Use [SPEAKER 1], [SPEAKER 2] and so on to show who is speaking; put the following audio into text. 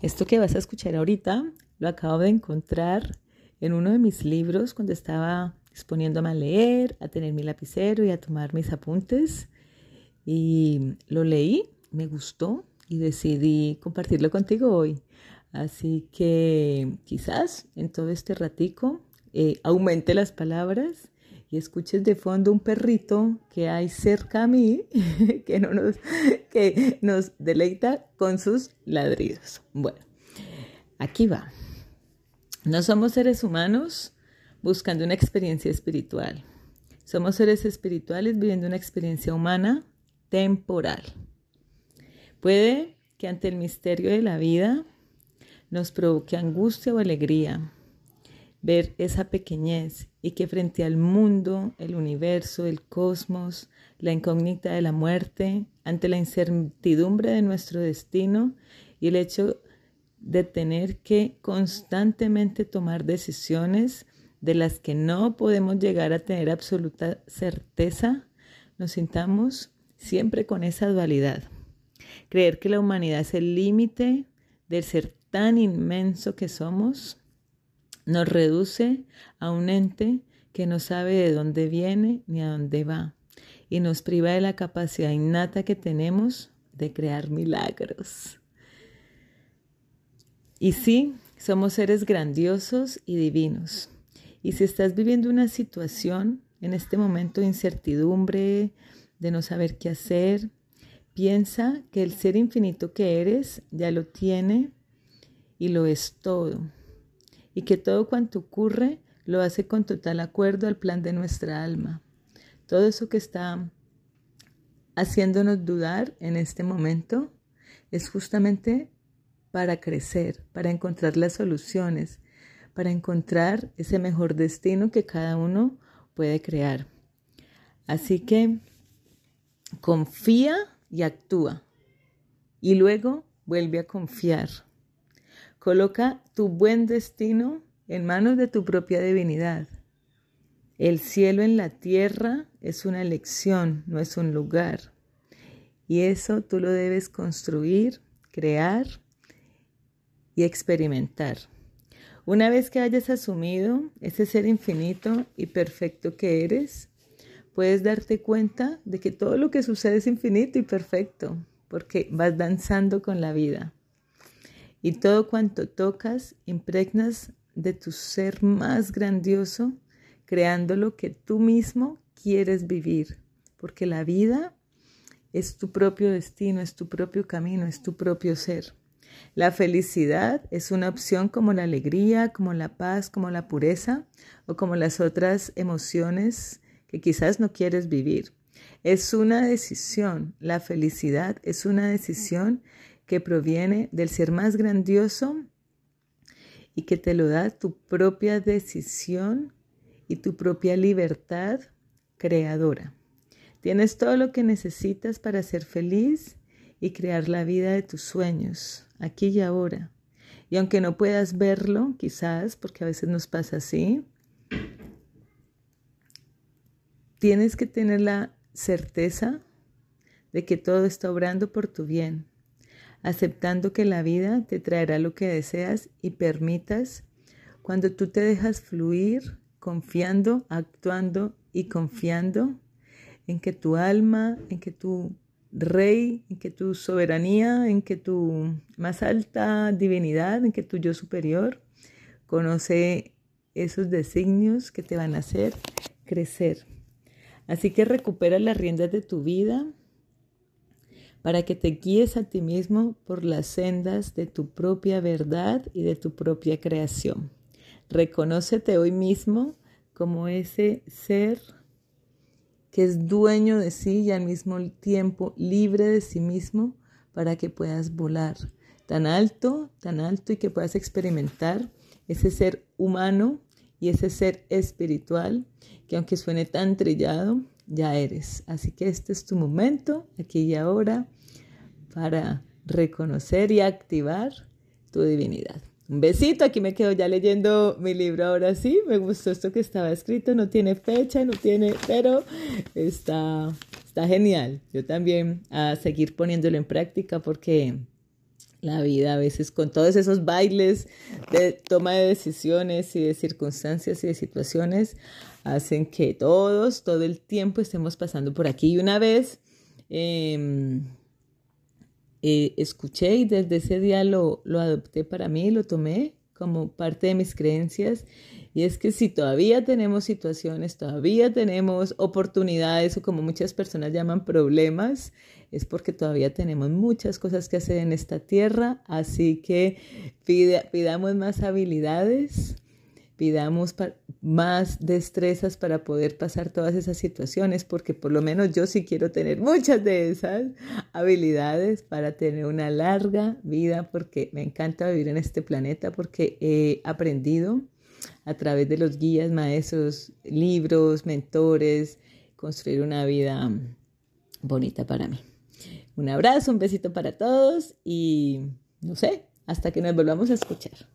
[SPEAKER 1] Esto que vas a escuchar ahorita lo acabo de encontrar en uno de mis libros cuando estaba disponiéndome a leer, a tener mi lapicero y a tomar mis apuntes. Y lo leí, me gustó y decidí compartirlo contigo hoy. Así que quizás en todo este ratico eh, aumente las palabras y escuches de fondo un perrito que hay cerca a mí que, no nos, que nos deleita con sus ladridos. Bueno, aquí va. No somos seres humanos buscando una experiencia espiritual. Somos seres espirituales viviendo una experiencia humana temporal. Puede que ante el misterio de la vida nos provoque angustia o alegría ver esa pequeñez y que frente al mundo, el universo, el cosmos, la incógnita de la muerte, ante la incertidumbre de nuestro destino y el hecho de tener que constantemente tomar decisiones de las que no podemos llegar a tener absoluta certeza, nos sintamos siempre con esa dualidad. Creer que la humanidad es el límite del ser tan inmenso que somos nos reduce a un ente que no sabe de dónde viene ni a dónde va y nos priva de la capacidad innata que tenemos de crear milagros. Y sí, somos seres grandiosos y divinos. Y si estás viviendo una situación en este momento de incertidumbre, de no saber qué hacer, piensa que el ser infinito que eres ya lo tiene y lo es todo y que todo cuanto ocurre lo hace con total acuerdo al plan de nuestra alma. Todo eso que está haciéndonos dudar en este momento es justamente para crecer, para encontrar las soluciones, para encontrar ese mejor destino que cada uno puede crear. Así que confía y actúa y luego vuelve a confiar. Coloca tu buen destino en manos de tu propia divinidad. El cielo en la tierra es una elección, no es un lugar. Y eso tú lo debes construir, crear y experimentar. Una vez que hayas asumido ese ser infinito y perfecto que eres, puedes darte cuenta de que todo lo que sucede es infinito y perfecto, porque vas danzando con la vida y todo cuanto tocas impregnas de tu ser más grandioso, creando lo que tú mismo quieres vivir, porque la vida es tu propio destino, es tu propio camino, es tu propio ser. La felicidad es una opción como la alegría, como la paz, como la pureza o como las otras emociones que quizás no quieres vivir. Es una decisión. La felicidad es una decisión que proviene del ser más grandioso y que te lo da tu propia decisión y tu propia libertad creadora. Tienes todo lo que necesitas para ser feliz y crear la vida de tus sueños, aquí y ahora. Y aunque no puedas verlo, quizás, porque a veces nos pasa así, tienes que tener la certeza de que todo está obrando por tu bien aceptando que la vida te traerá lo que deseas y permitas cuando tú te dejas fluir, confiando, actuando y confiando en que tu alma, en que tu rey, en que tu soberanía, en que tu más alta divinidad, en que tu yo superior conoce esos designios que te van a hacer crecer. Así que recupera las riendas de tu vida, para que te guíes a ti mismo por las sendas de tu propia verdad y de tu propia creación. Reconócete hoy mismo como ese ser que es dueño de sí y al mismo tiempo libre de sí mismo para que puedas volar tan alto, tan alto y que puedas experimentar ese ser humano y ese ser espiritual que aunque suene tan trillado, ya eres. Así que este es tu momento, aquí y ahora, para reconocer y activar tu divinidad. Un besito, aquí me quedo ya leyendo mi libro ahora sí, me gustó esto que estaba escrito, no tiene fecha, no tiene, pero está, está genial. Yo también a seguir poniéndolo en práctica porque la vida a veces con todos esos bailes de toma de decisiones y de circunstancias y de situaciones hacen que todos, todo el tiempo estemos pasando por aquí. Y una vez em, eh, escuché y desde ese día lo, lo adopté para mí, lo tomé como parte de mis creencias. Y es que si todavía tenemos situaciones, todavía tenemos oportunidades o como muchas personas llaman problemas, es porque todavía tenemos muchas cosas que hacer en esta tierra. Así que pidamos más habilidades pidamos más destrezas para poder pasar todas esas situaciones, porque por lo menos yo sí quiero tener muchas de esas habilidades para tener una larga vida, porque me encanta vivir en este planeta, porque he aprendido a través de los guías, maestros, libros, mentores, construir una vida bonita para mí. Un abrazo, un besito para todos y no sé, hasta que nos volvamos a escuchar.